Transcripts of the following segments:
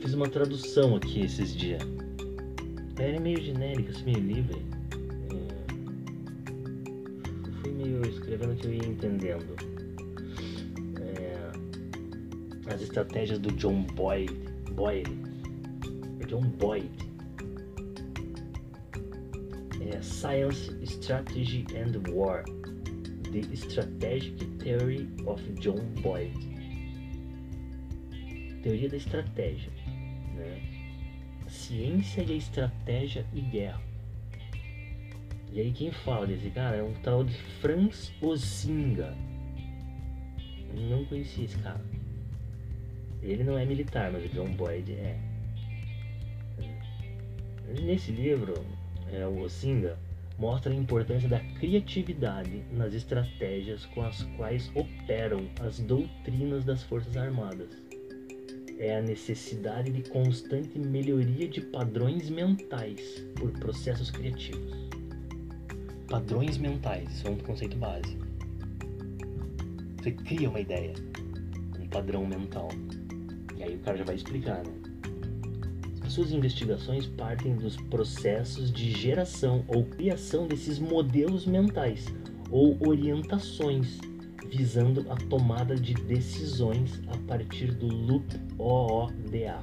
Eu fiz uma tradução aqui esses dias. Ela é meio genérica, assim, meio livre. É... Fui meio escrevendo que eu ia entendendo. É... As estratégias do John Boyd. Boyd. É John Boyd. É Science, Strategy and War. The Strategic Theory of John Boyd. Teoria da estratégia. Ciência e a estratégia e guerra. E aí quem fala desse cara é um tal de Franz Ozinga. Não conhecia esse cara. Ele não é militar, mas o John Boyd é. Nesse livro, é, o Ozinga mostra a importância da criatividade nas estratégias com as quais operam as doutrinas das Forças Armadas. É a necessidade de constante melhoria de padrões mentais por processos criativos. Padrões mentais, isso é um conceito básico. Você cria uma ideia, um padrão mental. E aí o cara já vai explicar, né? Suas investigações partem dos processos de geração ou criação desses modelos mentais ou orientações, visando a tomada de decisões a partir do loop OODA,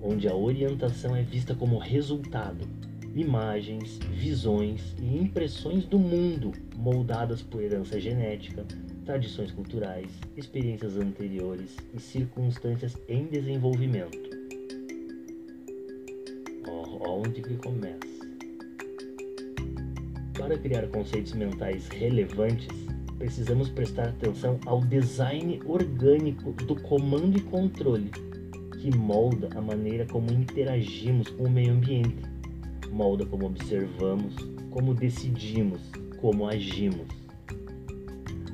onde a orientação é vista como resultado, imagens, visões e impressões do mundo moldadas por herança genética, tradições culturais, experiências anteriores e circunstâncias em desenvolvimento onde que começa. Para criar conceitos mentais relevantes, precisamos prestar atenção ao design orgânico do comando e controle, que molda a maneira como interagimos com o meio ambiente, molda como observamos, como decidimos, como agimos.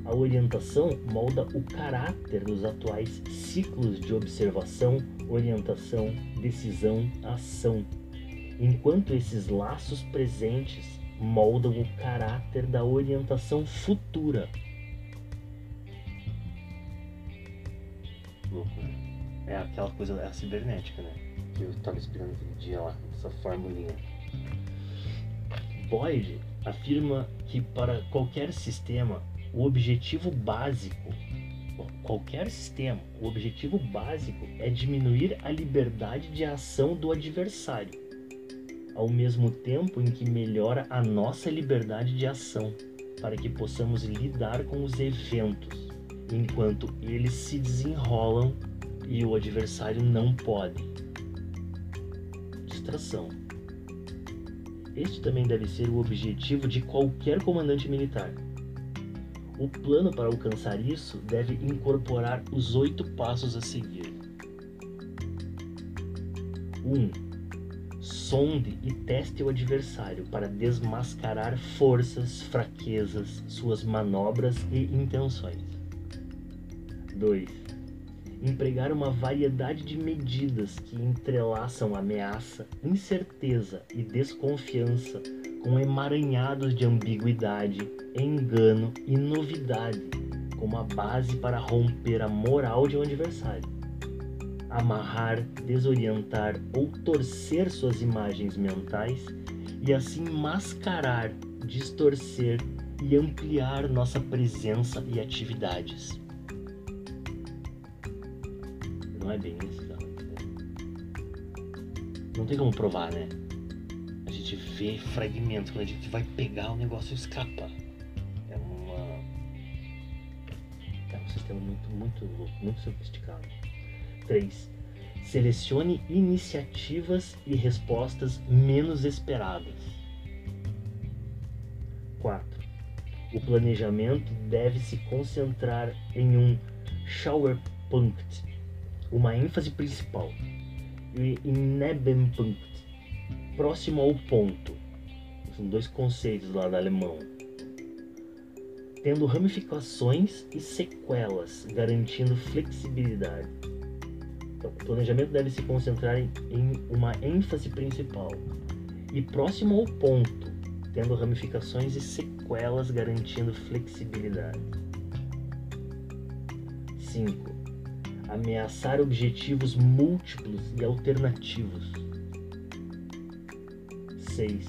A orientação molda o caráter dos atuais ciclos de observação, orientação, decisão, ação enquanto esses laços presentes moldam o caráter da orientação futura. É aquela coisa, é a cibernética, né? Que eu estava explicando aquele dia lá, essa formulinha. Boyd afirma que para qualquer sistema, o objetivo básico, qualquer sistema, o objetivo básico é diminuir a liberdade de ação do adversário ao mesmo tempo em que melhora a nossa liberdade de ação, para que possamos lidar com os eventos enquanto eles se desenrolam e o adversário não pode. Distração. Este também deve ser o objetivo de qualquer comandante militar. O plano para alcançar isso deve incorporar os oito passos a seguir. 1. Um, sonde e teste o adversário para desmascarar forças, fraquezas, suas manobras e intenções. 2. Empregar uma variedade de medidas que entrelaçam ameaça, incerteza e desconfiança com emaranhados de ambiguidade, engano e novidade como a base para romper a moral de um adversário amarrar, desorientar ou torcer suas imagens mentais e assim mascarar, distorcer e ampliar nossa presença e atividades. Não é bem isso, não. Não tem como provar, né? A gente vê fragmentos, quando a gente vai pegar o negócio escapa. É uma. É um sistema muito, muito louco, muito sofisticado. 3. Selecione iniciativas e respostas menos esperadas. 4. O planejamento deve se concentrar em um Schwerpunkt, uma ênfase principal, e em Nebenpunkt, próximo ao ponto. São dois conceitos lá da alemão. Tendo ramificações e sequelas, garantindo flexibilidade. Então, o planejamento deve se concentrar em, em uma ênfase principal e próximo ao ponto, tendo ramificações e sequelas garantindo flexibilidade. 5. ameaçar objetivos múltiplos e alternativos. 6.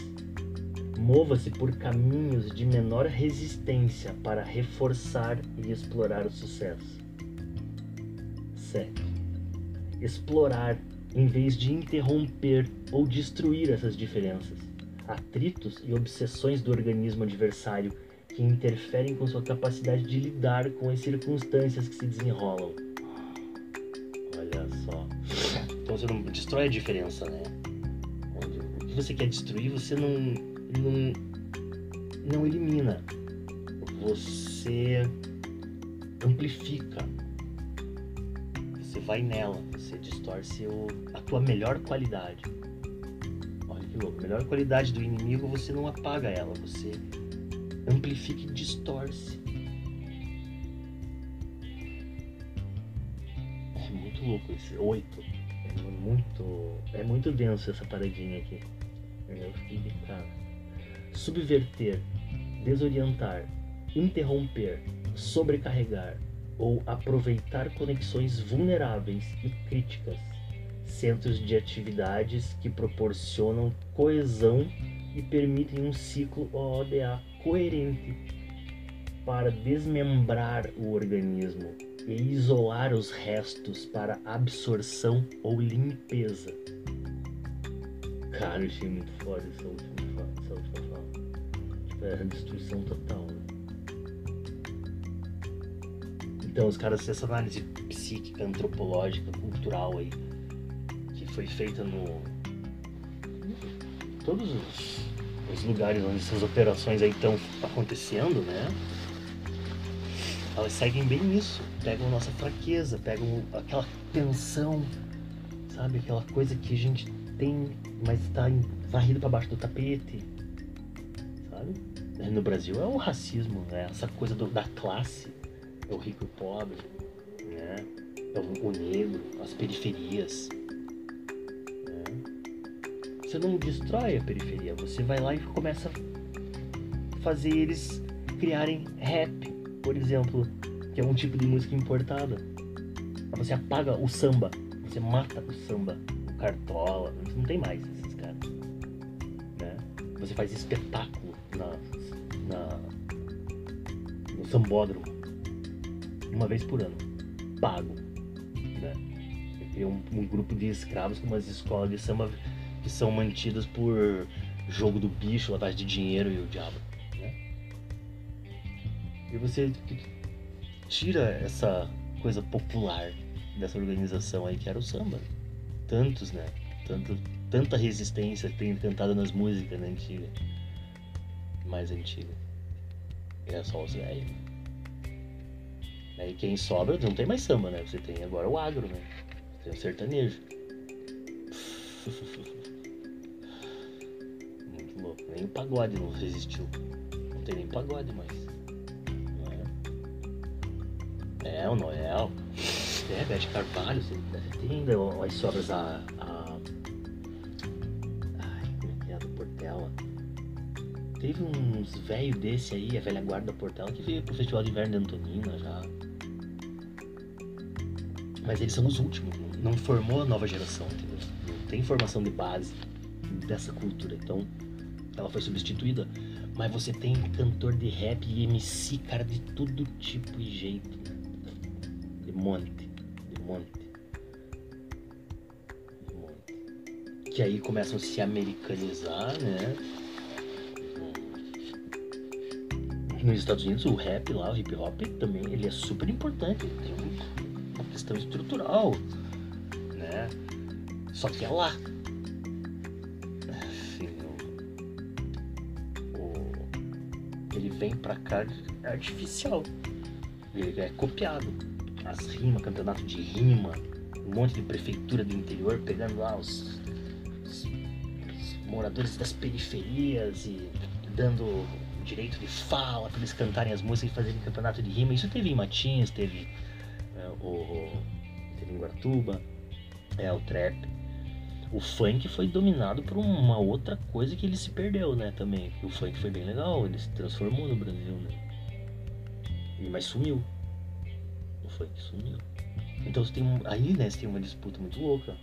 Mova-se por caminhos de menor resistência para reforçar e explorar o sucesso. 7. Explorar em vez de interromper ou destruir essas diferenças, atritos e obsessões do organismo adversário que interferem com sua capacidade de lidar com as circunstâncias que se desenrolam. Olha só. Então você não destrói a diferença, né? O que você quer destruir, você não, não, não elimina. Você amplifica. Vai nela, você distorce o, a tua melhor qualidade. Olha que louco. A melhor qualidade do inimigo, você não apaga ela, você amplifica e distorce. É muito louco esse oito. É muito, é muito denso essa paradinha aqui. Eu fiquei cara. Subverter, desorientar, interromper, sobrecarregar ou aproveitar conexões vulneráveis e críticas, centros de atividades que proporcionam coesão e permitem um ciclo ODA coerente para desmembrar o organismo e isolar os restos para absorção ou limpeza. Cara, eu achei muito foda essa última, essa última fala. Tipo, destruição total. Né? Então, os caras, essa análise psíquica, antropológica, cultural aí, que foi feita no. Todos os os lugares onde essas operações aí estão acontecendo, né? Elas seguem bem isso, pegam nossa fraqueza, pegam aquela tensão, sabe? Aquela coisa que a gente tem, mas está varrido para baixo do tapete, sabe? No Brasil é o racismo, né? Essa coisa do, da classe, é o rico e o pobre, né? É o, o negro, as periferias, você não destrói a periferia, você vai lá e começa a fazer eles criarem rap, por exemplo, que é um tipo de música importada. Você apaga o samba, você mata o samba, o cartola, não tem mais esses caras. Né? Você faz espetáculo na, na, no sambódromo uma vez por ano, pago. Né? Um, um grupo de escravos com umas escolas de samba que são mantidas por jogo do bicho, lavagem de dinheiro e o diabo. Né? E você tira essa coisa popular dessa organização aí que era o samba. Tantos, né? Tanto, tanta resistência tem cantada nas músicas né, antiga. Mais antiga. E é só os velhos. Aí quem sobra não tem mais samba, né? Você tem agora o agro, né? Você tem o sertanejo. Nem o pagode não resistiu. Não tem nem pagode mais. É? é, o Noel. É, Bete Carvalho, você tem ainda as sobras a, Teve uns velhos desse aí, a velha guarda da Portela, que veio pro Festival de Inverno de Antonina já. Mas eles são os últimos, não formou a nova geração, entendeu? Não tem formação de base dessa cultura. Então, ela foi substituída. Mas você tem cantor de rap e MC, cara, de todo tipo e jeito. De monte. De monte. Que aí começam a se americanizar, né? Nos Estados Unidos, o rap lá, o hip hop, também, ele é super importante. Ele tem uma questão estrutural, né? Só que é lá. vem pra cá é artificial. Ele é copiado. As rimas, campeonato de rima, um monte de prefeitura do interior pegando lá os, os moradores das periferias e dando direito de fala para eles cantarem as músicas e fazerem campeonato de rima. Isso teve em Matins, teve, é, o, teve em Guaratuba, é, o trap o funk foi dominado por uma outra coisa que ele se perdeu, né, também. O funk foi bem legal, ele se transformou no Brasil, né? Mas sumiu. O funk sumiu. Então você tem aí, né, você tem uma disputa muito louca.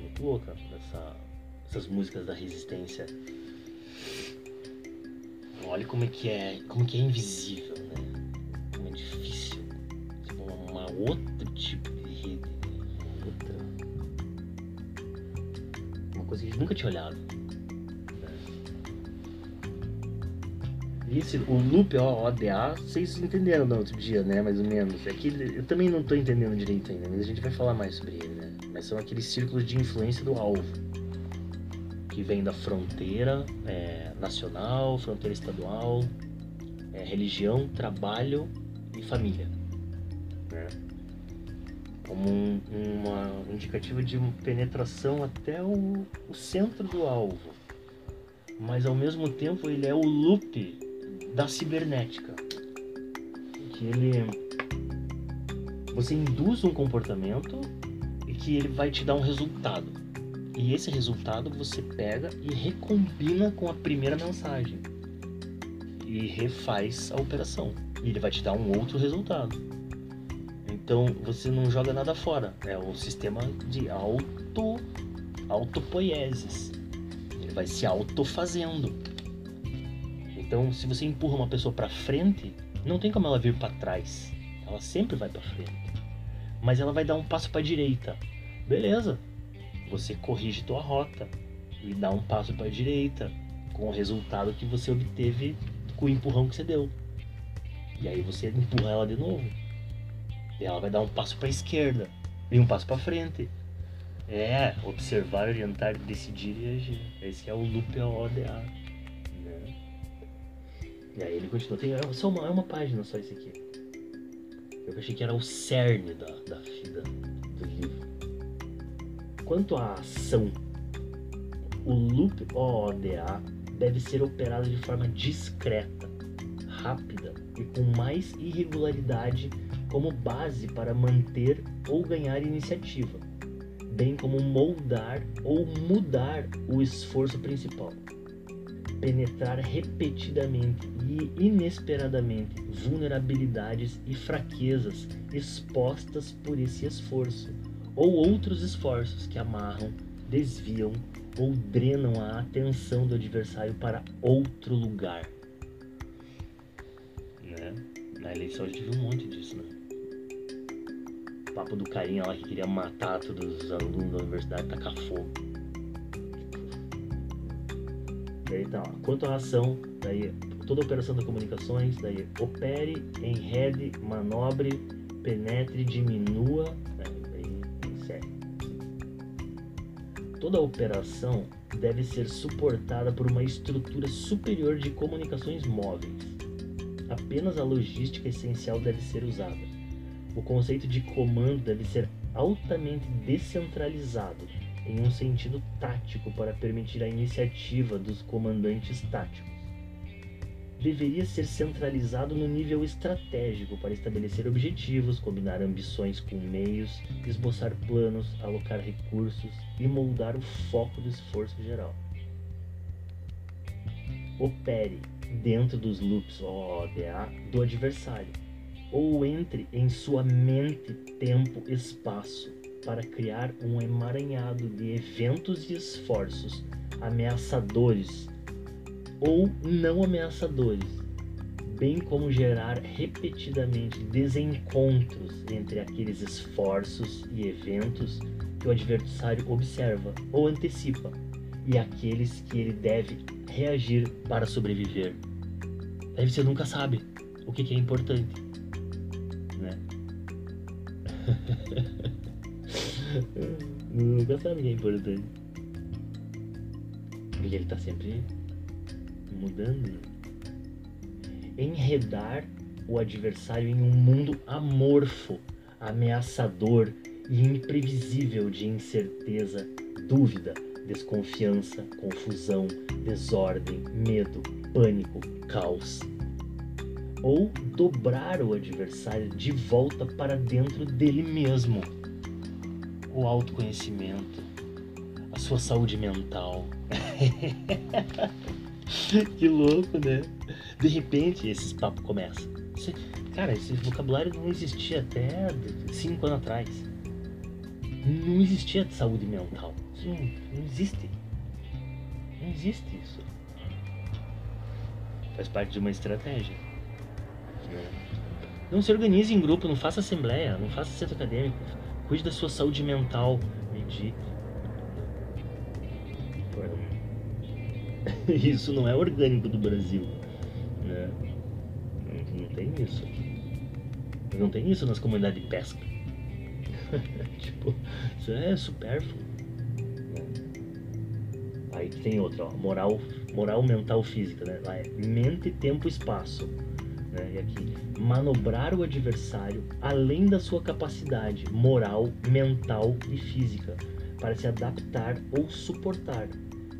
Muito louca. Essa, essas músicas da resistência. Olha como é que é. Como que é invisível, né? Como é difícil. Tipo, uma, outro tipo de rede. Né? Outra. Uma coisa que a gente nunca tinha olhado. esse, o loop ODA, vocês entenderam no outro dia, né? Mais ou menos. É que eu também não estou entendendo direito ainda, mas a gente vai falar mais sobre ele, né? Mas são aqueles círculos de influência do alvo. Que vem da fronteira é, nacional, fronteira estadual, é, religião, trabalho e família. Né? Como um, uma indicativa de penetração até o, o centro do alvo mas ao mesmo tempo ele é o loop da cibernética. Que ele. Você induz um comportamento e que ele vai te dar um resultado. E esse resultado você pega e recombina com a primeira mensagem. E refaz a operação. E ele vai te dar um outro resultado. Então você não joga nada fora. É um sistema de auto autopoieses. Ele vai se autofazendo. Então, se você empurra uma pessoa para frente, não tem como ela vir para trás. Ela sempre vai para frente. Mas ela vai dar um passo para direita. Beleza? Você corrige tua rota e dá um passo para direita com o resultado que você obteve com o empurrão que você deu. E aí você empurra ela de novo. E ela vai dar um passo para esquerda e um passo para frente. É, observar, orientar, decidir e agir. Esse é o loop ODA. E aí ele continua. Tem, é, só uma, é uma página só esse aqui. Eu achei que era o cerne da, da, da, do livro. Quanto à ação, o loop OODA deve ser operado de forma discreta, rápida e com mais irregularidade como base para manter ou ganhar iniciativa, bem como moldar ou mudar o esforço principal. Penetrar repetidamente e inesperadamente vulnerabilidades e fraquezas expostas por esse esforço, ou outros esforços que amarram, desviam ou drenam a atenção do adversário para outro lugar. Né? Na eleição a gente viu um monte disso, né? O papo do carinha lá que queria matar todos os alunos da universidade, tacar fogo. Então, quanto à ação, daí toda operação de comunicações, daí opere, enrede, manobre, penetre, diminua, né, Toda operação deve ser suportada por uma estrutura superior de comunicações móveis. Apenas a logística essencial deve ser usada. O conceito de comando deve ser altamente descentralizado em um sentido tático para permitir a iniciativa dos comandantes táticos. Deveria ser centralizado no nível estratégico para estabelecer objetivos, combinar ambições com meios, esboçar planos, alocar recursos e moldar o foco do esforço geral. Opere dentro dos loops OODA do adversário, ou entre em sua mente, tempo, espaço, para criar um emaranhado de eventos e esforços ameaçadores ou não ameaçadores, bem como gerar repetidamente desencontros entre aqueles esforços e eventos que o adversário observa ou antecipa e aqueles que ele deve reagir para sobreviver. Aí você nunca sabe o que, é importante, né? Nunca sabe que é importante. Porque ele tá sempre mudando. Enredar o adversário em um mundo amorfo, ameaçador e imprevisível de incerteza, dúvida, desconfiança, confusão, desordem, medo, pânico, caos. Ou dobrar o adversário de volta para dentro dele mesmo o autoconhecimento, a sua saúde mental. que louco, né? De repente, esses papos começam. Cara, esse vocabulário não existia até cinco anos atrás. Não existia saúde mental. Não, não existe. Não existe isso. Faz parte de uma estratégia. Não se organize em grupo, não faça assembleia, não faça centro acadêmico. Cuide da sua saúde mental. Medite. Isso não é orgânico do Brasil. Né? Não, não tem isso. Não tem isso nas comunidades de pesca. tipo, isso é supérfluo. Aí tem outra, ó, moral, moral mental física, né? Lá é mente, tempo, espaço. Né? E aqui, manobrar o adversário além da sua capacidade moral, mental e física para se adaptar ou suportar,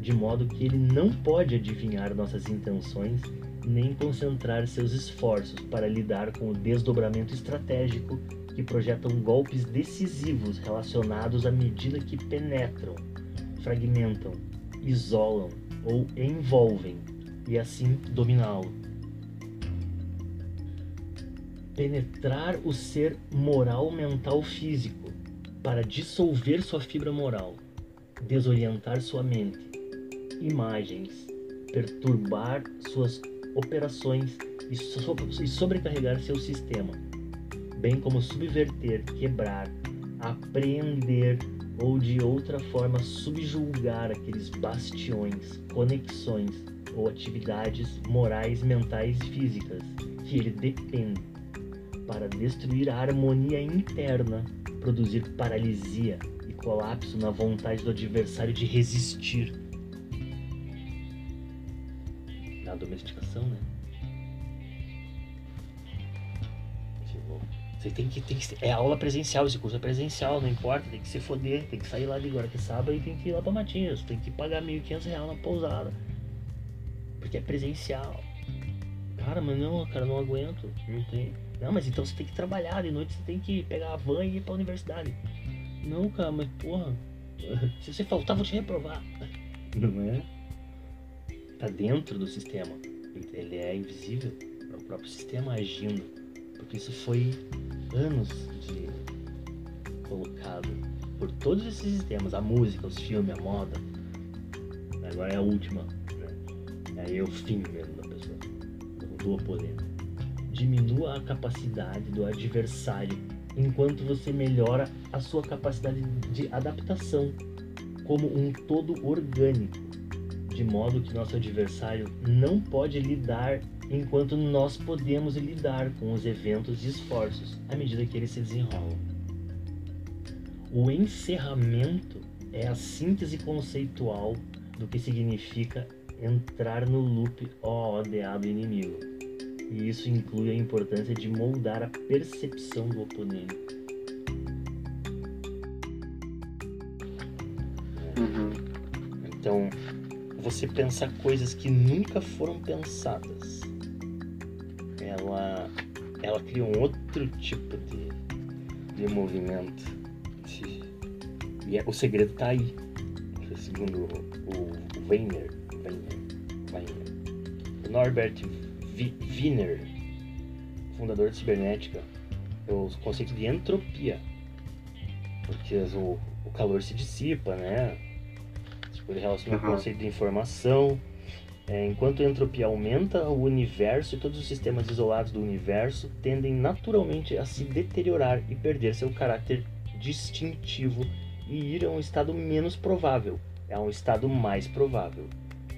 de modo que ele não pode adivinhar nossas intenções nem concentrar seus esforços para lidar com o desdobramento estratégico que projetam golpes decisivos relacionados à medida que penetram, fragmentam, isolam ou envolvem e assim dominá-lo. Penetrar o ser moral, mental, físico para dissolver sua fibra moral, desorientar sua mente, imagens, perturbar suas operações e, so e sobrecarregar seu sistema, bem como subverter, quebrar, apreender ou de outra forma subjulgar aqueles bastiões, conexões ou atividades morais, mentais e físicas que ele depende para destruir a harmonia interna, produzir paralisia e colapso na vontade do adversário de resistir a domesticação, né? Tipo, você tem que, tem que. É aula presencial, esse curso é presencial, não importa, tem que se foder, tem que sair lá de agora que é sábado e tem que ir lá pra Matinhos, tem que pagar 1.500 reais na pousada. Porque é presencial. Cara, mas não, cara, não aguento. Não tem. Não, mas então você tem que trabalhar, de noite você tem que pegar a van e ir pra universidade. Não, cara, mas porra, se você faltar, vou te reprovar. Não é? Está dentro do sistema. Ele é invisível para o próprio sistema agindo. Porque isso foi anos de colocado por todos esses sistemas, a música, os filmes, a moda. Agora é a última, né? Aí é o fim mesmo da pessoa, do oponente. Diminua a capacidade do adversário enquanto você melhora a sua capacidade de adaptação como um todo orgânico de modo que nosso adversário não pode lidar enquanto nós podemos lidar com os eventos e esforços à medida que eles se desenrolam. O encerramento é a síntese conceitual do que significa entrar no loop OODA do inimigo. E isso inclui a importância de moldar a percepção do oponente. Uhum. Então, você pensar coisas que nunca foram pensadas. Ela, ela cria um outro tipo de, de movimento. E é, o segredo está aí, segundo o, o Weiner, Weiner, Weiner. Norbert Wiener, fundador de cibernética, é o conceito de entropia, porque o, o calor se dissipa, né? Ele relaciona uhum. o conceito de informação. É, enquanto a entropia aumenta, o universo e todos os sistemas isolados do universo tendem naturalmente a se deteriorar e perder seu caráter distintivo e ir a um estado menos provável, a um estado mais provável,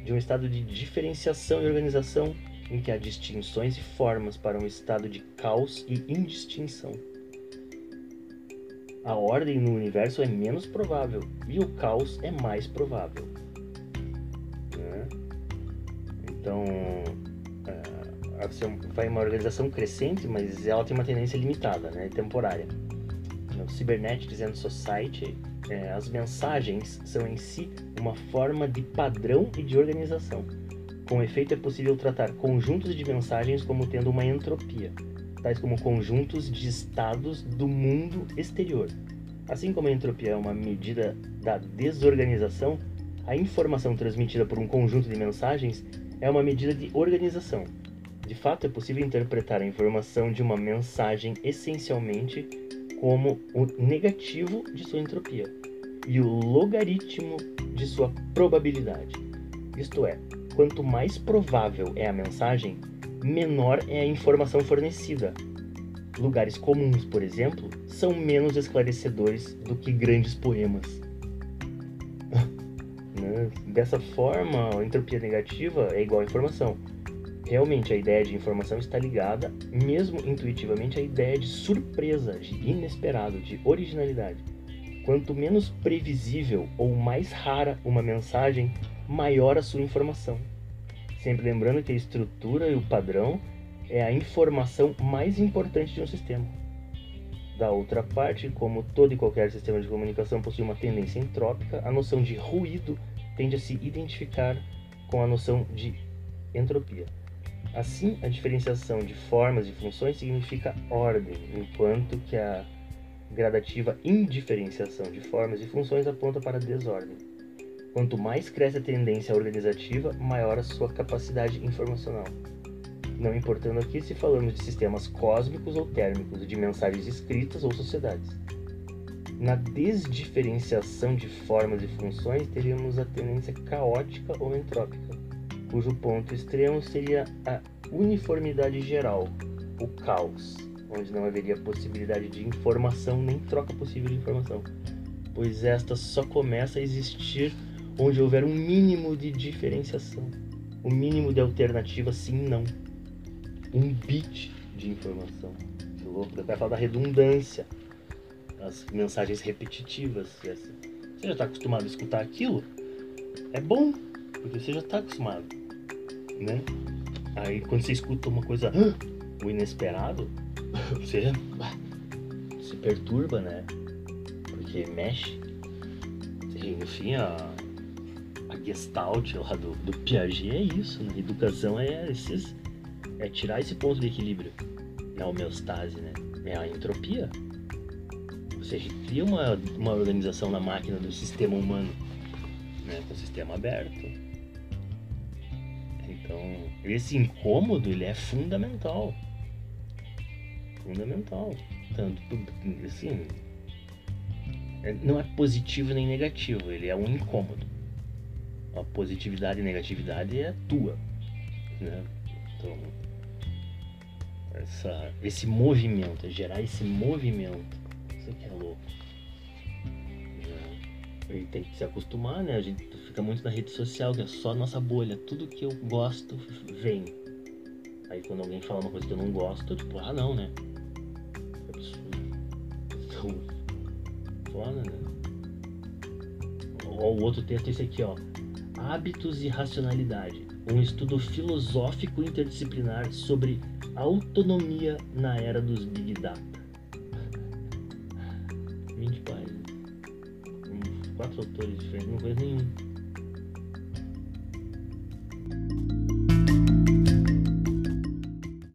de um estado de diferenciação e organização em que há distinções e formas para um estado de caos e indistinção a ordem no universo é menos provável e o caos é mais provável. Né? Então, é, vai uma organização crescente, mas ela tem uma tendência limitada, né, temporária. No Cybernetics and Society, é, as mensagens são em si uma forma de padrão e de organização. Com efeito, é possível tratar conjuntos de mensagens como tendo uma entropia tais como conjuntos de estados do mundo exterior. Assim como a entropia é uma medida da desorganização, a informação transmitida por um conjunto de mensagens é uma medida de organização. De fato, é possível interpretar a informação de uma mensagem essencialmente como o negativo de sua entropia e o logaritmo de sua probabilidade. Isto é, quanto mais provável é a mensagem, menor é a informação fornecida. Lugares comuns, por exemplo, são menos esclarecedores do que grandes poemas. Né? Dessa forma, a entropia negativa é igual a informação. Realmente, a ideia de informação está ligada, mesmo intuitivamente, à ideia de surpresa, de inesperado, de originalidade. Quanto menos previsível ou mais rara uma mensagem, maior a sua informação. Sempre lembrando que a estrutura e o padrão é a informação mais importante de um sistema. Da outra parte, como todo e qualquer sistema de comunicação possui uma tendência entrópica, a noção de ruído tende a se identificar com a noção de entropia. Assim, a diferenciação de formas e funções significa ordem, enquanto que a gradativa indiferenciação de formas e funções aponta para desordem. Quanto mais cresce a tendência organizativa, maior a sua capacidade informacional. Não importando aqui se falamos de sistemas cósmicos ou térmicos, de mensagens escritas ou sociedades. Na desdiferenciação de formas e funções, teríamos a tendência caótica ou entrópica, cujo ponto extremo seria a uniformidade geral, o caos, onde não haveria possibilidade de informação nem troca possível de informação, pois esta só começa a existir onde houver um mínimo de diferenciação, o um mínimo de alternativa sim não, um bit de informação. Que louco, vai falar da redundância as mensagens repetitivas. Você já está acostumado a escutar aquilo? É bom, porque você já está acostumado, né? Aí quando você escuta uma coisa, o inesperado, você se perturba, né? Porque mexe. Enfim, a, a gestalt lá do, do Piaget é isso, né? Educação é esses, é tirar esse ponto de equilíbrio. É a homeostase, né? É a entropia. Ou seja, cria uma, uma organização na máquina do sistema humano, né, com o sistema aberto. Então, esse incômodo ele é fundamental. Fundamental. Tanto, assim, é, não é positivo nem negativo, ele é um incômodo. A positividade e negatividade é tua. Né? Então, essa, esse movimento, é gerar esse movimento isso aqui é louco. Ele tem que se acostumar, né? A gente fica muito na rede social, que é só nossa bolha. Tudo que eu gosto vem. Aí quando alguém fala uma coisa que eu não gosto, eu tipo, ah não, né? É absurdo. Então, foda, né? Ó, o outro texto é esse aqui, ó. Hábitos e racionalidade. Um estudo filosófico interdisciplinar sobre autonomia na era dos Big Data. 20 páginas. Uns quatro autores diferentes, não conheço nenhum.